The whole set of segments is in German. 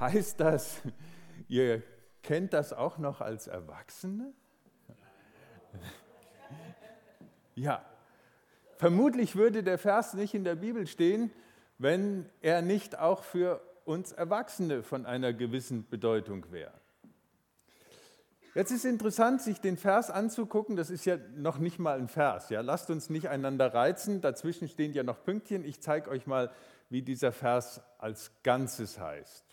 Heißt das, ihr kennt das auch noch als Erwachsene? Ja, vermutlich würde der Vers nicht in der Bibel stehen, wenn er nicht auch für uns Erwachsene von einer gewissen Bedeutung wäre. Jetzt ist interessant, sich den Vers anzugucken. Das ist ja noch nicht mal ein Vers. Ja? Lasst uns nicht einander reizen. Dazwischen stehen ja noch Pünktchen. Ich zeige euch mal, wie dieser Vers als Ganzes heißt.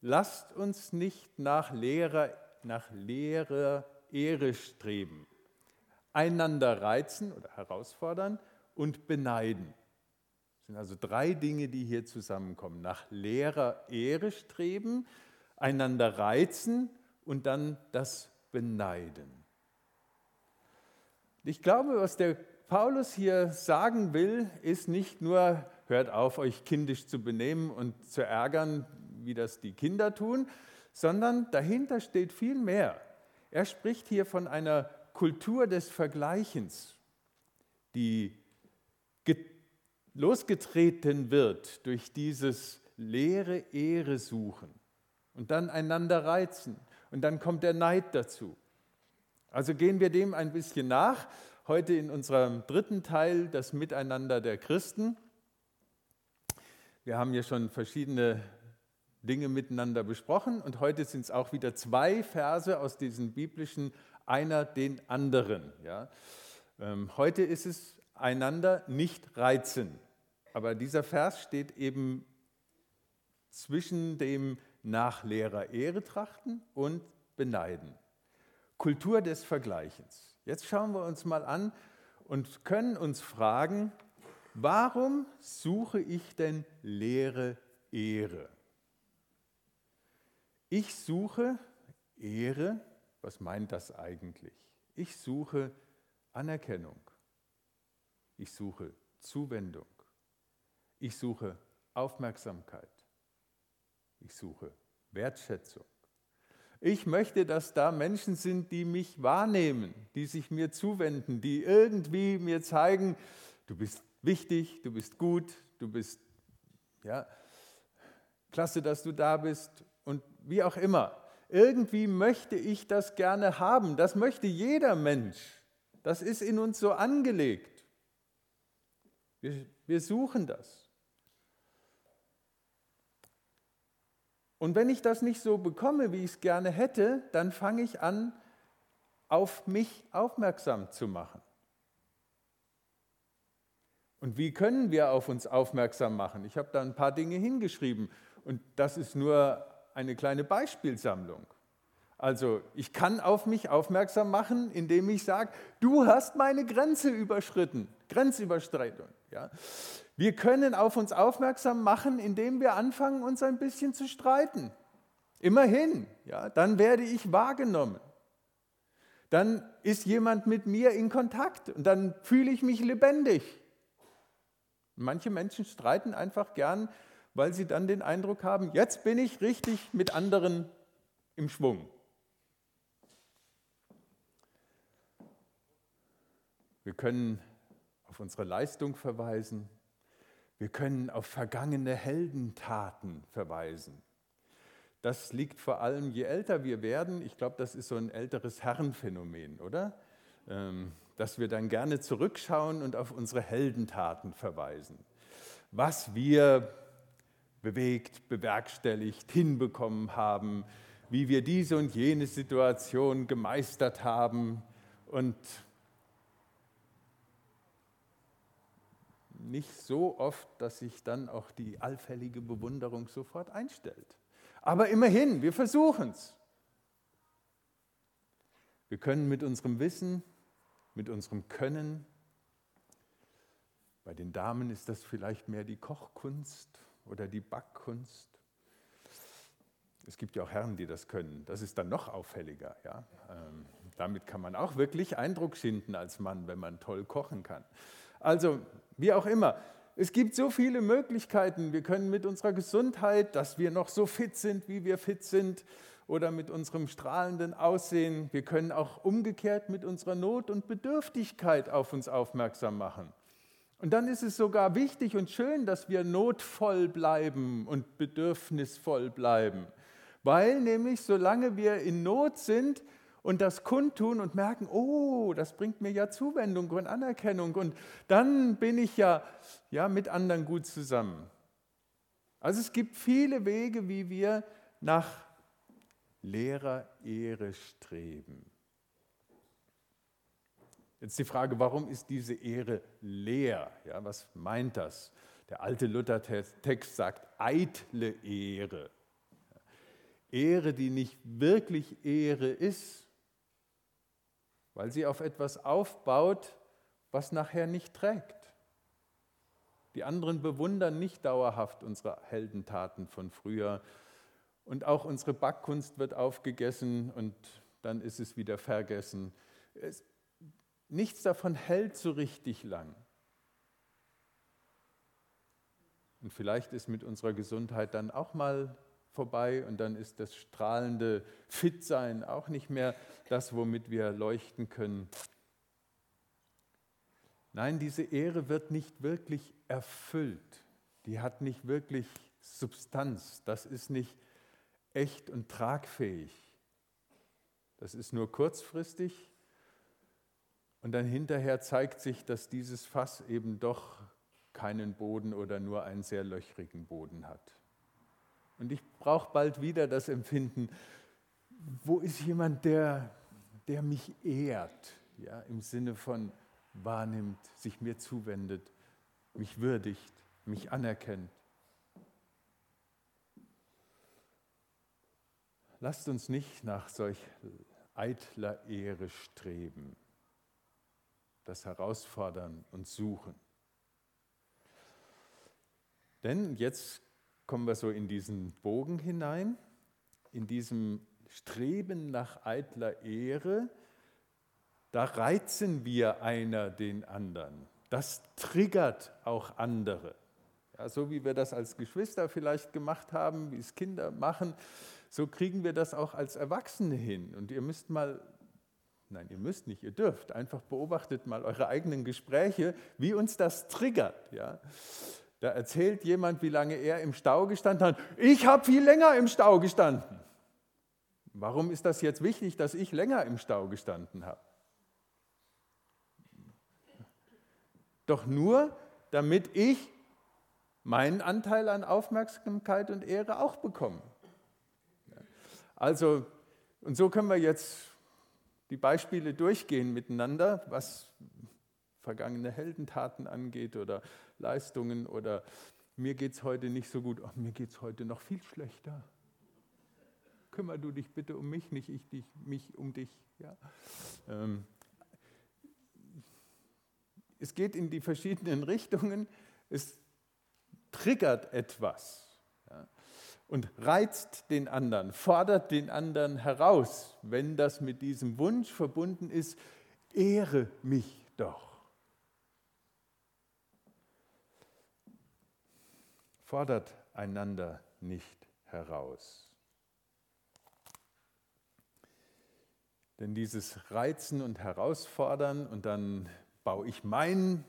Lasst uns nicht nach leerer, nach leerer Ehre streben, einander reizen oder herausfordern und beneiden. Das sind also drei Dinge, die hier zusammenkommen. Nach leerer Ehre streben, einander reizen und dann das beneiden. Ich glaube, was der Paulus hier sagen will, ist nicht nur, hört auf, euch kindisch zu benehmen und zu ärgern, wie das die Kinder tun, sondern dahinter steht viel mehr. Er spricht hier von einer Kultur des Vergleichens, die losgetreten wird durch dieses leere Ehre suchen und dann einander reizen und dann kommt der Neid dazu. Also gehen wir dem ein bisschen nach. Heute in unserem dritten Teil, das Miteinander der Christen. Wir haben ja schon verschiedene Dinge miteinander besprochen und heute sind es auch wieder zwei Verse aus diesen biblischen Einer den anderen. Ja. Ähm, heute ist es einander nicht reizen, aber dieser Vers steht eben zwischen dem nach leerer Ehre trachten und beneiden. Kultur des Vergleichens. Jetzt schauen wir uns mal an und können uns fragen, warum suche ich denn leere Ehre? Ich suche Ehre, was meint das eigentlich? Ich suche Anerkennung. Ich suche Zuwendung. Ich suche Aufmerksamkeit. Ich suche Wertschätzung. Ich möchte, dass da Menschen sind, die mich wahrnehmen, die sich mir zuwenden, die irgendwie mir zeigen, du bist wichtig, du bist gut, du bist, ja, klasse, dass du da bist wie auch immer. Irgendwie möchte ich das gerne haben. Das möchte jeder Mensch. Das ist in uns so angelegt. Wir, wir suchen das. Und wenn ich das nicht so bekomme, wie ich es gerne hätte, dann fange ich an, auf mich aufmerksam zu machen. Und wie können wir auf uns aufmerksam machen? Ich habe da ein paar Dinge hingeschrieben und das ist nur eine kleine Beispielsammlung. Also ich kann auf mich aufmerksam machen, indem ich sage, du hast meine Grenze überschritten, Grenzüberschreitung. Ja. Wir können auf uns aufmerksam machen, indem wir anfangen, uns ein bisschen zu streiten. Immerhin, ja, dann werde ich wahrgenommen. Dann ist jemand mit mir in Kontakt und dann fühle ich mich lebendig. Manche Menschen streiten einfach gern, weil sie dann den Eindruck haben, jetzt bin ich richtig mit anderen im Schwung. Wir können auf unsere Leistung verweisen. Wir können auf vergangene Heldentaten verweisen. Das liegt vor allem, je älter wir werden, ich glaube, das ist so ein älteres Herrenphänomen, oder? Ähm, dass wir dann gerne zurückschauen und auf unsere Heldentaten verweisen. Was wir bewegt, bewerkstelligt, hinbekommen haben, wie wir diese und jene Situation gemeistert haben und nicht so oft, dass sich dann auch die allfällige Bewunderung sofort einstellt. Aber immerhin, wir versuchen es. Wir können mit unserem Wissen, mit unserem Können, bei den Damen ist das vielleicht mehr die Kochkunst oder die Backkunst. Es gibt ja auch Herren, die das können. Das ist dann noch auffälliger. Ja? Ähm, damit kann man auch wirklich Eindruck schinden als Mann, wenn man toll kochen kann. Also wie auch immer. Es gibt so viele Möglichkeiten. Wir können mit unserer Gesundheit, dass wir noch so fit sind, wie wir fit sind, oder mit unserem strahlenden Aussehen. Wir können auch umgekehrt mit unserer Not und Bedürftigkeit auf uns aufmerksam machen. Und dann ist es sogar wichtig und schön, dass wir notvoll bleiben und bedürfnisvoll bleiben. Weil nämlich, solange wir in Not sind und das kundtun und merken, oh, das bringt mir ja Zuwendung und Anerkennung und dann bin ich ja, ja mit anderen gut zusammen. Also es gibt viele Wege, wie wir nach leerer Ehre streben. Jetzt die Frage, warum ist diese Ehre leer? Ja, was meint das? Der alte Luther-Text sagt eitle Ehre. Ehre, die nicht wirklich Ehre ist, weil sie auf etwas aufbaut, was nachher nicht trägt. Die anderen bewundern nicht dauerhaft unsere Heldentaten von früher. Und auch unsere Backkunst wird aufgegessen und dann ist es wieder vergessen. Es, nichts davon hält so richtig lang. Und vielleicht ist mit unserer Gesundheit dann auch mal vorbei und dann ist das strahlende Fitsein auch nicht mehr das, womit wir leuchten können. Nein, diese Ehre wird nicht wirklich erfüllt. Die hat nicht wirklich Substanz. Das ist nicht echt und tragfähig. Das ist nur kurzfristig und dann hinterher zeigt sich, dass dieses Fass eben doch keinen Boden oder nur einen sehr löchrigen Boden hat. Und ich brauche bald wieder das Empfinden, wo ist jemand, der, der mich ehrt, ja, im Sinne von wahrnimmt, sich mir zuwendet, mich würdigt, mich anerkennt. Lasst uns nicht nach solch eitler Ehre streben, das herausfordern und suchen. Denn jetzt kommen wir so in diesen Bogen hinein, in diesem Streben nach eitler Ehre, da reizen wir einer den anderen. Das triggert auch andere. Ja, so wie wir das als Geschwister vielleicht gemacht haben, wie es Kinder machen, so kriegen wir das auch als Erwachsene hin. Und ihr müsst mal, nein, ihr müsst nicht, ihr dürft, einfach beobachtet mal eure eigenen Gespräche, wie uns das triggert. Ja. Da erzählt jemand, wie lange er im Stau gestanden hat. Ich habe viel länger im Stau gestanden. Warum ist das jetzt wichtig, dass ich länger im Stau gestanden habe? Doch nur, damit ich meinen Anteil an Aufmerksamkeit und Ehre auch bekomme. Also, und so können wir jetzt die Beispiele durchgehen miteinander, was vergangene Heldentaten angeht oder Leistungen oder mir geht es heute nicht so gut, oh, mir geht es heute noch viel schlechter. Kümmer du dich bitte um mich, nicht ich dich, mich um dich. Ja? Ähm, es geht in die verschiedenen Richtungen, es triggert etwas? Und reizt den anderen, fordert den anderen heraus, wenn das mit diesem Wunsch verbunden ist, ehre mich doch. fordert einander nicht heraus. Denn dieses Reizen und Herausfordern und dann baue ich mein,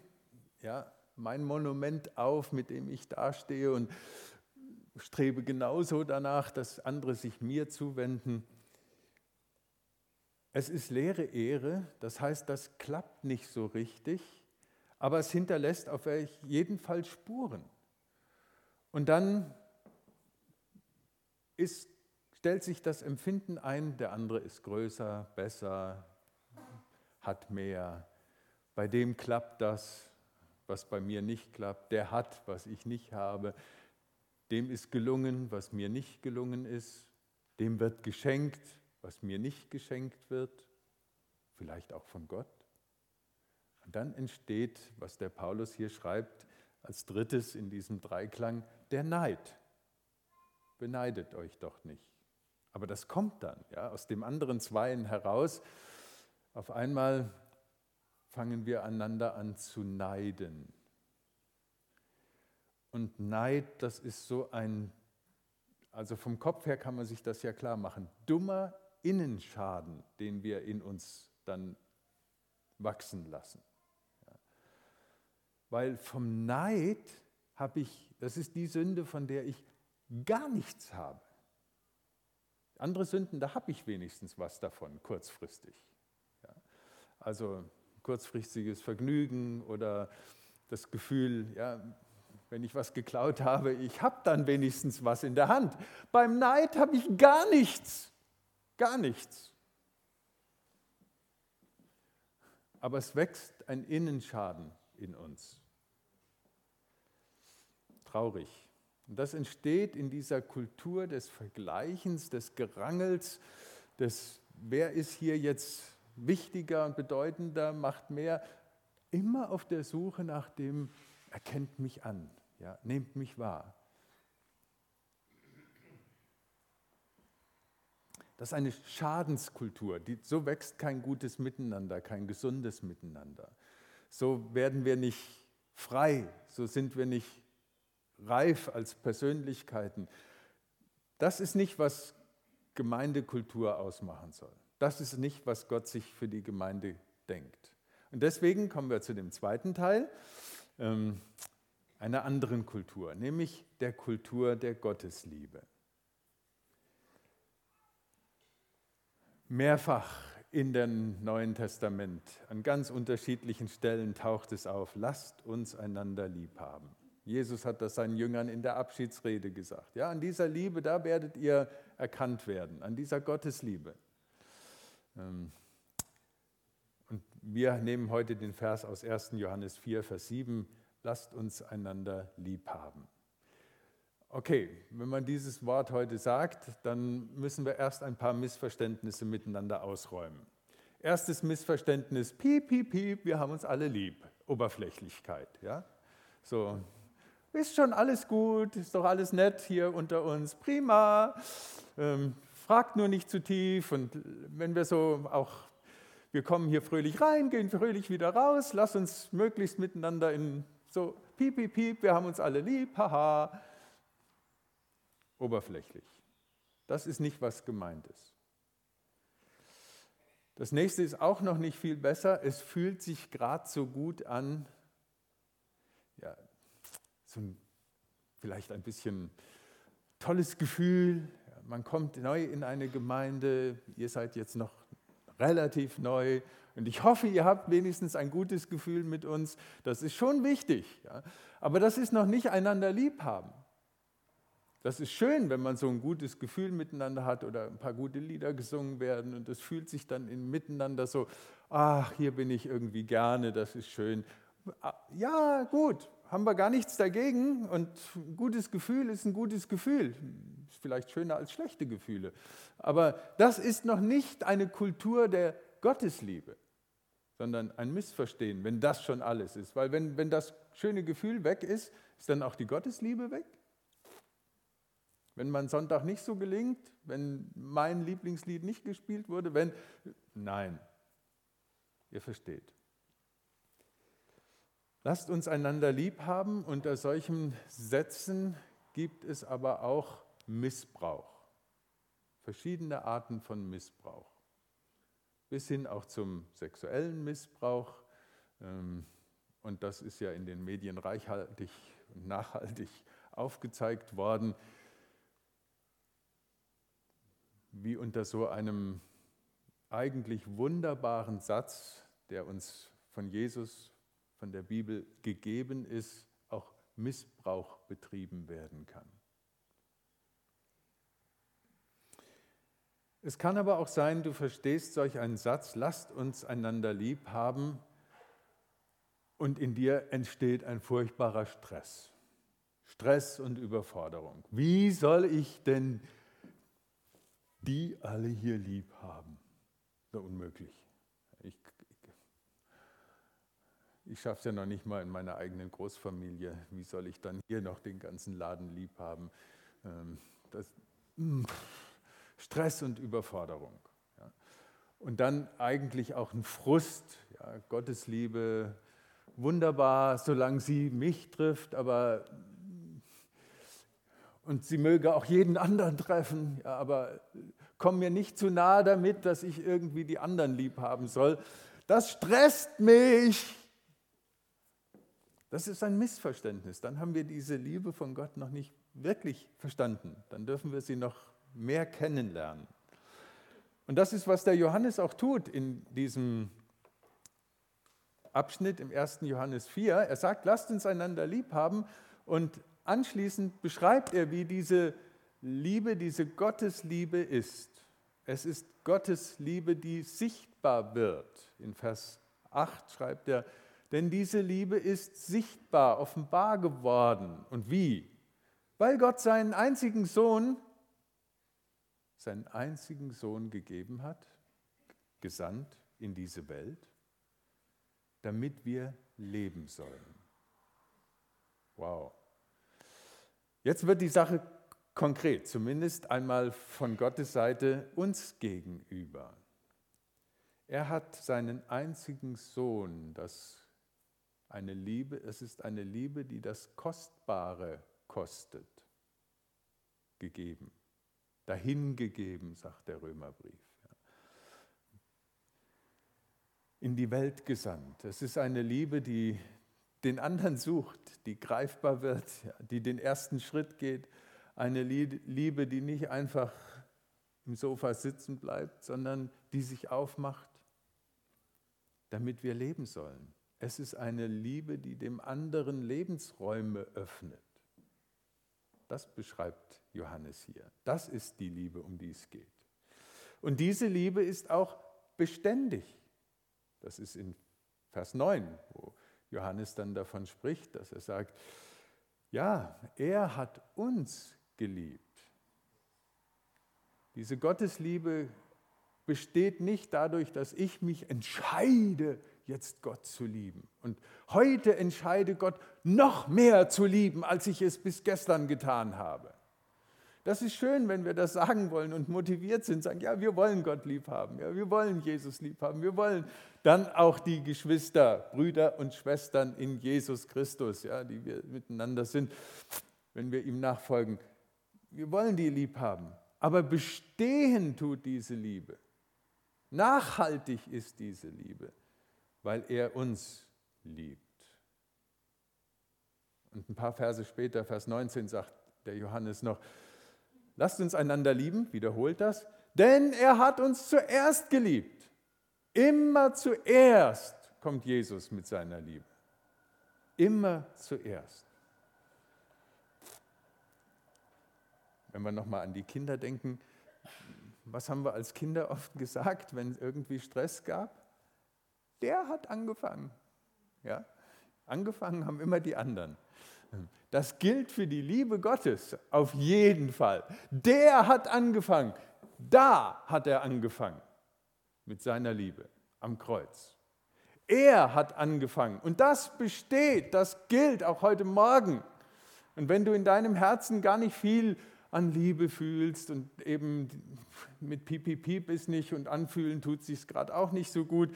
ja, mein Monument auf, mit dem ich dastehe und strebe genauso danach, dass andere sich mir zuwenden. Es ist leere Ehre, das heißt, das klappt nicht so richtig, aber es hinterlässt auf jeden Fall Spuren. Und dann ist, stellt sich das Empfinden ein, der andere ist größer, besser, hat mehr. Bei dem klappt das, was bei mir nicht klappt. Der hat, was ich nicht habe. Dem ist gelungen, was mir nicht gelungen ist. Dem wird geschenkt, was mir nicht geschenkt wird. Vielleicht auch von Gott. Und dann entsteht, was der Paulus hier schreibt, als drittes in diesem Dreiklang, der Neid. Beneidet euch doch nicht. Aber das kommt dann ja, aus dem anderen Zweien heraus. Auf einmal fangen wir einander an zu neiden. Und Neid, das ist so ein, also vom Kopf her kann man sich das ja klar machen, dummer Innenschaden, den wir in uns dann wachsen lassen. Weil vom Neid habe ich, das ist die Sünde, von der ich gar nichts habe. Andere Sünden, da habe ich wenigstens was davon, kurzfristig. Ja. Also kurzfristiges Vergnügen oder das Gefühl, ja, wenn ich was geklaut habe, ich habe dann wenigstens was in der Hand. Beim Neid habe ich gar nichts, gar nichts. Aber es wächst ein Innenschaden in uns. Traurig. Und das entsteht in dieser Kultur des Vergleichens, des Gerangels, des Wer ist hier jetzt wichtiger und bedeutender, macht mehr, immer auf der Suche nach dem, erkennt mich an, ja, nehmt mich wahr. Das ist eine Schadenskultur. Die, so wächst kein gutes Miteinander, kein gesundes Miteinander. So werden wir nicht frei, so sind wir nicht reif als Persönlichkeiten. Das ist nicht, was Gemeindekultur ausmachen soll. Das ist nicht, was Gott sich für die Gemeinde denkt. Und deswegen kommen wir zu dem zweiten Teil ähm, einer anderen Kultur, nämlich der Kultur der Gottesliebe. Mehrfach in dem Neuen Testament, an ganz unterschiedlichen Stellen taucht es auf, lasst uns einander lieb haben. Jesus hat das seinen Jüngern in der Abschiedsrede gesagt. Ja, an dieser Liebe, da werdet ihr erkannt werden, an dieser Gottesliebe. Ähm, und wir nehmen heute den Vers aus 1. Johannes 4, Vers 7, lasst uns einander lieb haben. Okay, wenn man dieses Wort heute sagt, dann müssen wir erst ein paar Missverständnisse miteinander ausräumen. Erstes Missverständnis, piep, piep, piep, wir haben uns alle lieb. Oberflächlichkeit, ja? So, ist schon alles gut, ist doch alles nett hier unter uns, prima. Ähm, fragt nur nicht zu tief und wenn wir so auch, wir kommen hier fröhlich rein, gehen fröhlich wieder raus, lass uns möglichst miteinander in so piep, piep, piep, wir haben uns alle lieb, haha. Oberflächlich. Das ist nicht, was gemeint ist. Das nächste ist auch noch nicht viel besser. Es fühlt sich gerade so gut an, ja, so ein, vielleicht ein bisschen tolles Gefühl, man kommt neu in eine Gemeinde, ihr seid jetzt noch relativ neu und ich hoffe, ihr habt wenigstens ein gutes Gefühl mit uns. Das ist schon wichtig. Ja. Aber das ist noch nicht einander lieb haben. Das ist schön, wenn man so ein gutes Gefühl miteinander hat oder ein paar gute Lieder gesungen werden und es fühlt sich dann in miteinander so, ach, hier bin ich irgendwie gerne, das ist schön. Ja, gut, haben wir gar nichts dagegen und ein gutes Gefühl ist ein gutes Gefühl. Ist vielleicht schöner als schlechte Gefühle. Aber das ist noch nicht eine Kultur der Gottesliebe, sondern ein Missverstehen, wenn das schon alles ist. Weil wenn, wenn das schöne Gefühl weg ist, ist dann auch die Gottesliebe weg? Wenn mein Sonntag nicht so gelingt, wenn mein Lieblingslied nicht gespielt wurde, wenn... Nein, ihr versteht. Lasst uns einander lieb haben. Unter solchen Sätzen gibt es aber auch Missbrauch. Verschiedene Arten von Missbrauch. Bis hin auch zum sexuellen Missbrauch. Ähm, und das ist ja in den Medien reichhaltig und nachhaltig aufgezeigt worden, wie unter so einem eigentlich wunderbaren Satz, der uns von Jesus von der Bibel gegeben ist, auch Missbrauch betrieben werden kann. Es kann aber auch sein, du verstehst solch einen Satz, lasst uns einander lieb haben und in dir entsteht ein furchtbarer Stress. Stress und Überforderung. Wie soll ich denn die alle hier lieb haben? So unmöglich. Ich schaffe es ja noch nicht mal in meiner eigenen Großfamilie. Wie soll ich dann hier noch den ganzen Laden lieb haben? Ähm, das, mm, Stress und Überforderung. Ja. Und dann eigentlich auch ein Frust. Ja, Gottes Liebe, wunderbar, solange sie mich trifft, aber und sie möge auch jeden anderen treffen, ja, aber komm mir nicht zu nahe damit, dass ich irgendwie die anderen lieb haben soll. Das stresst mich. Das ist ein Missverständnis. Dann haben wir diese Liebe von Gott noch nicht wirklich verstanden. Dann dürfen wir sie noch mehr kennenlernen. Und das ist, was der Johannes auch tut in diesem Abschnitt im 1. Johannes 4. Er sagt, lasst uns einander lieb haben und anschließend beschreibt er, wie diese Liebe, diese Gottesliebe ist. Es ist Gottes Liebe, die sichtbar wird. In Vers 8 schreibt er, denn diese Liebe ist sichtbar, offenbar geworden. Und wie? Weil Gott seinen einzigen Sohn, seinen einzigen Sohn gegeben hat, gesandt in diese Welt, damit wir leben sollen. Wow. Jetzt wird die Sache konkret, zumindest einmal von Gottes Seite uns gegenüber. Er hat seinen einzigen Sohn, das eine Liebe, es ist eine Liebe, die das Kostbare kostet, gegeben, dahingegeben, sagt der Römerbrief. In die Welt gesandt. Es ist eine Liebe, die den anderen sucht, die greifbar wird, die den ersten Schritt geht. Eine Liebe, die nicht einfach im Sofa sitzen bleibt, sondern die sich aufmacht, damit wir leben sollen. Es ist eine Liebe, die dem anderen Lebensräume öffnet. Das beschreibt Johannes hier. Das ist die Liebe, um die es geht. Und diese Liebe ist auch beständig. Das ist in Vers 9, wo Johannes dann davon spricht, dass er sagt, ja, er hat uns geliebt. Diese Gottesliebe besteht nicht dadurch, dass ich mich entscheide, jetzt Gott zu lieben. Und heute entscheide Gott noch mehr zu lieben, als ich es bis gestern getan habe. Das ist schön, wenn wir das sagen wollen und motiviert sind, sagen, ja, wir wollen Gott lieb haben, ja, wir wollen Jesus lieb haben, wir wollen dann auch die Geschwister, Brüder und Schwestern in Jesus Christus, ja, die wir miteinander sind, wenn wir ihm nachfolgen. Wir wollen die lieb haben, aber bestehen tut diese Liebe. Nachhaltig ist diese Liebe weil er uns liebt. Und ein paar Verse später, Vers 19, sagt der Johannes noch, lasst uns einander lieben, wiederholt das, denn er hat uns zuerst geliebt. Immer zuerst kommt Jesus mit seiner Liebe. Immer zuerst. Wenn wir nochmal an die Kinder denken, was haben wir als Kinder oft gesagt, wenn es irgendwie Stress gab? der hat angefangen. Ja? Angefangen haben immer die anderen. Das gilt für die Liebe Gottes auf jeden Fall. Der hat angefangen. Da hat er angefangen mit seiner Liebe am Kreuz. Er hat angefangen. Und das besteht, das gilt auch heute Morgen. Und wenn du in deinem Herzen gar nicht viel an Liebe fühlst und eben mit Pipi Piep ist nicht und anfühlen tut sich gerade auch nicht so gut,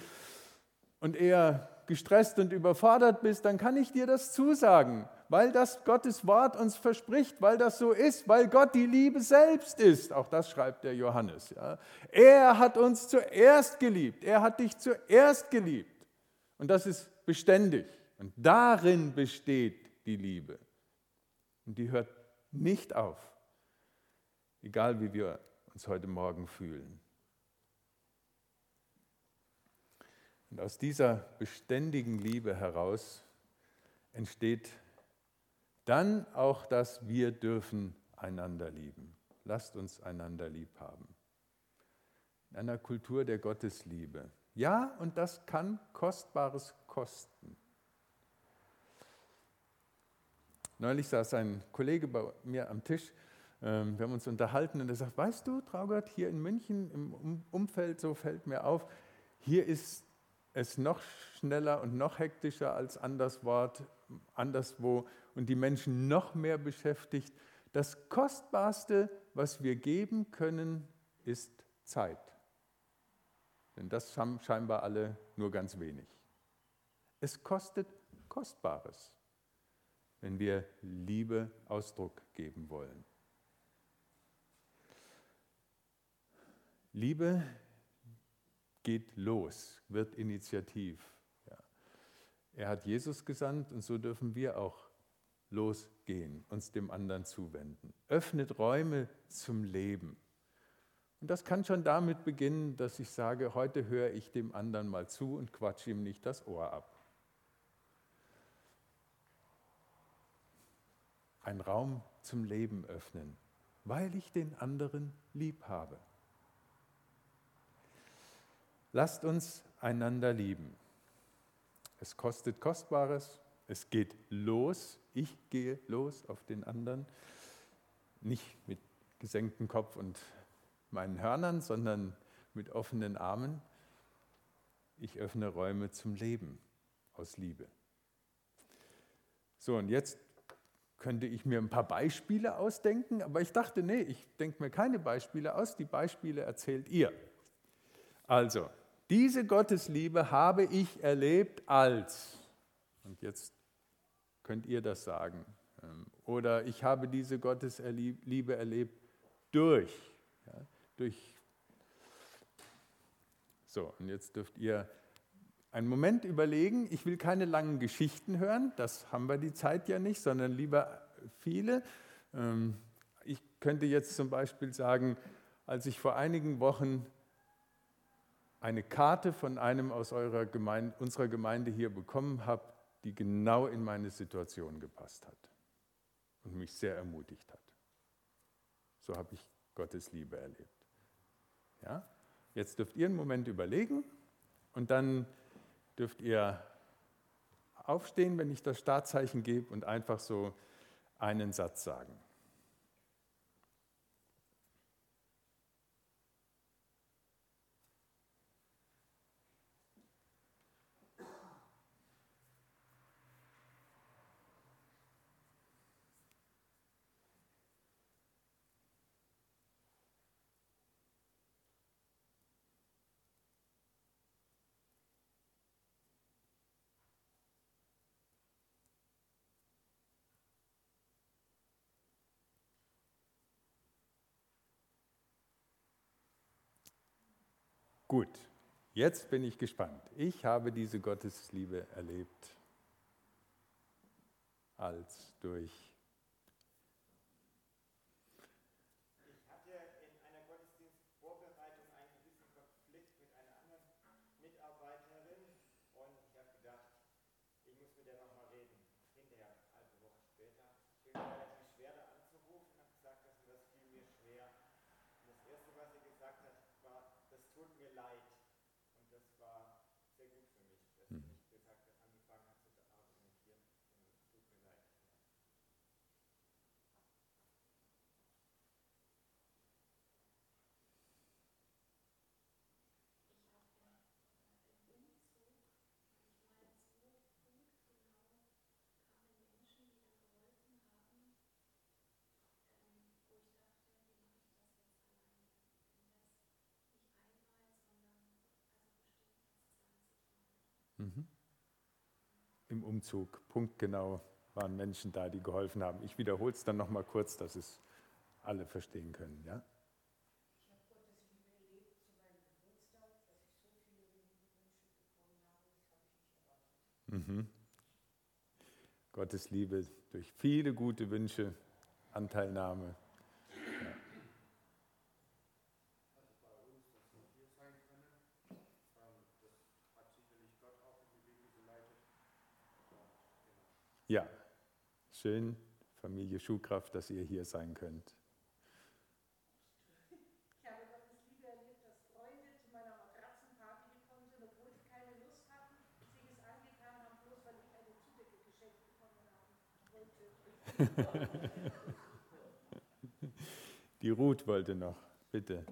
und eher gestresst und überfordert bist, dann kann ich dir das zusagen, weil das Gottes Wort uns verspricht, weil das so ist, weil Gott die Liebe selbst ist. Auch das schreibt der Johannes. Ja. Er hat uns zuerst geliebt. Er hat dich zuerst geliebt. Und das ist beständig. Und darin besteht die Liebe. Und die hört nicht auf, egal wie wir uns heute Morgen fühlen. Und aus dieser beständigen Liebe heraus entsteht dann auch das Wir dürfen einander lieben. Lasst uns einander lieb haben. In einer Kultur der Gottesliebe. Ja, und das kann Kostbares kosten. Neulich saß ein Kollege bei mir am Tisch, ähm, wir haben uns unterhalten und er sagt, weißt du, Traugott, hier in München im Umfeld, so fällt mir auf, hier ist es noch schneller und noch hektischer als anderswo und die Menschen noch mehr beschäftigt. Das Kostbarste, was wir geben können, ist Zeit. Denn das haben scheinbar alle nur ganz wenig. Es kostet Kostbares, wenn wir Liebe Ausdruck geben wollen. Liebe geht los, wird initiativ. Er hat Jesus gesandt und so dürfen wir auch losgehen, uns dem anderen zuwenden. Öffnet Räume zum Leben. Und das kann schon damit beginnen, dass ich sage, heute höre ich dem anderen mal zu und quatsche ihm nicht das Ohr ab. Ein Raum zum Leben öffnen, weil ich den anderen lieb habe. Lasst uns einander lieben. Es kostet Kostbares, es geht los, ich gehe los auf den anderen, nicht mit gesenktem Kopf und meinen Hörnern, sondern mit offenen Armen. Ich öffne Räume zum Leben aus Liebe. So, und jetzt könnte ich mir ein paar Beispiele ausdenken, aber ich dachte, nee, ich denke mir keine Beispiele aus, die Beispiele erzählt ihr. Also, diese Gottesliebe habe ich erlebt als, und jetzt könnt ihr das sagen, ähm, oder ich habe diese Gottesliebe erlebt durch, ja, durch. So, und jetzt dürft ihr einen Moment überlegen. Ich will keine langen Geschichten hören, das haben wir die Zeit ja nicht, sondern lieber viele. Ähm, ich könnte jetzt zum Beispiel sagen, als ich vor einigen Wochen eine Karte von einem aus Gemeinde, unserer Gemeinde hier bekommen habe, die genau in meine Situation gepasst hat und mich sehr ermutigt hat. So habe ich Gottes Liebe erlebt. Ja? Jetzt dürft ihr einen Moment überlegen und dann dürft ihr aufstehen, wenn ich das Startzeichen gebe und einfach so einen Satz sagen. Gut, jetzt bin ich gespannt. Ich habe diese Gottesliebe erlebt als durch Mhm. Im Umzug, punktgenau, waren Menschen da, die geholfen haben. Ich wiederhole es dann noch mal kurz, dass es alle verstehen können. Ja? Mhm. Gottes Liebe durch viele gute Wünsche, Anteilnahme. Ja, schön, Familie Schuhkraft, dass ihr hier sein könnt. Ich habe Gottes Liebe erlebt, dass Freunde zu meiner Matratzenparty gekommen sind, obwohl sie keine Lust hatten, sich es angetan haben, bloß weil ich eine Zudecke geschenkt bekommen habe. Die Ruth wollte noch, bitte.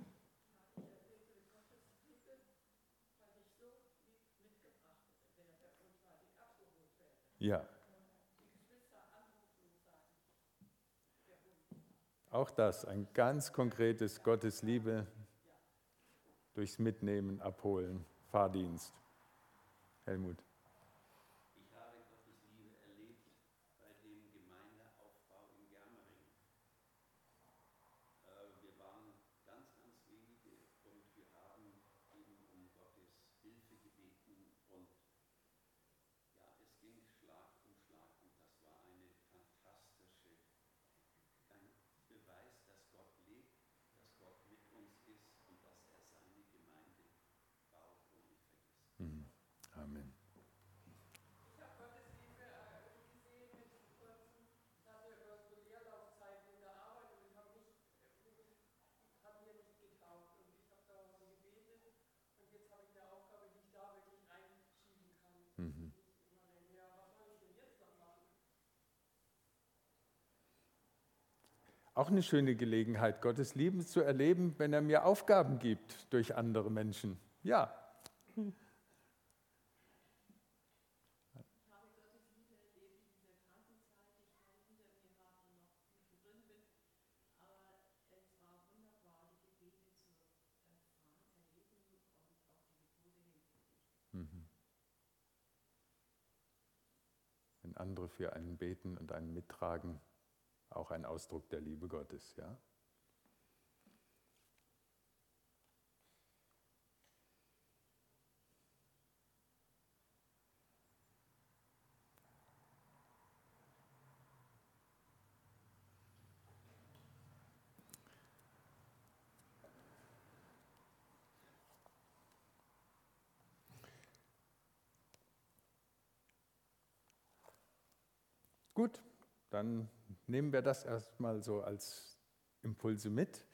Ja. Auch das, ein ganz konkretes Gottesliebe durchs Mitnehmen, Abholen, Fahrdienst. Helmut. Mhm. Auch eine schöne Gelegenheit, Gottes Lieben zu erleben, wenn er mir Aufgaben gibt durch andere Menschen. Ja. Hm. Andere für einen beten und einen mittragen, auch ein Ausdruck der Liebe Gottes, ja? Gut, dann nehmen wir das erstmal so als Impulse mit.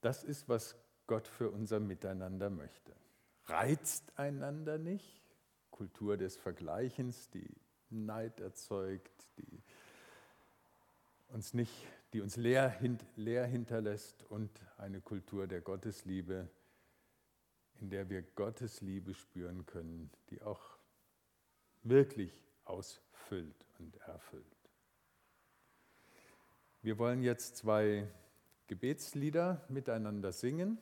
Das ist, was Gott für unser Miteinander möchte. Reizt einander nicht, Kultur des Vergleichens, die Neid erzeugt, die uns nicht, die uns leer, leer hinterlässt und eine Kultur der Gottesliebe, in der wir Gottes Liebe spüren können, die auch wirklich ausfüllt und erfüllt. Wir wollen jetzt zwei Gebetslieder miteinander singen.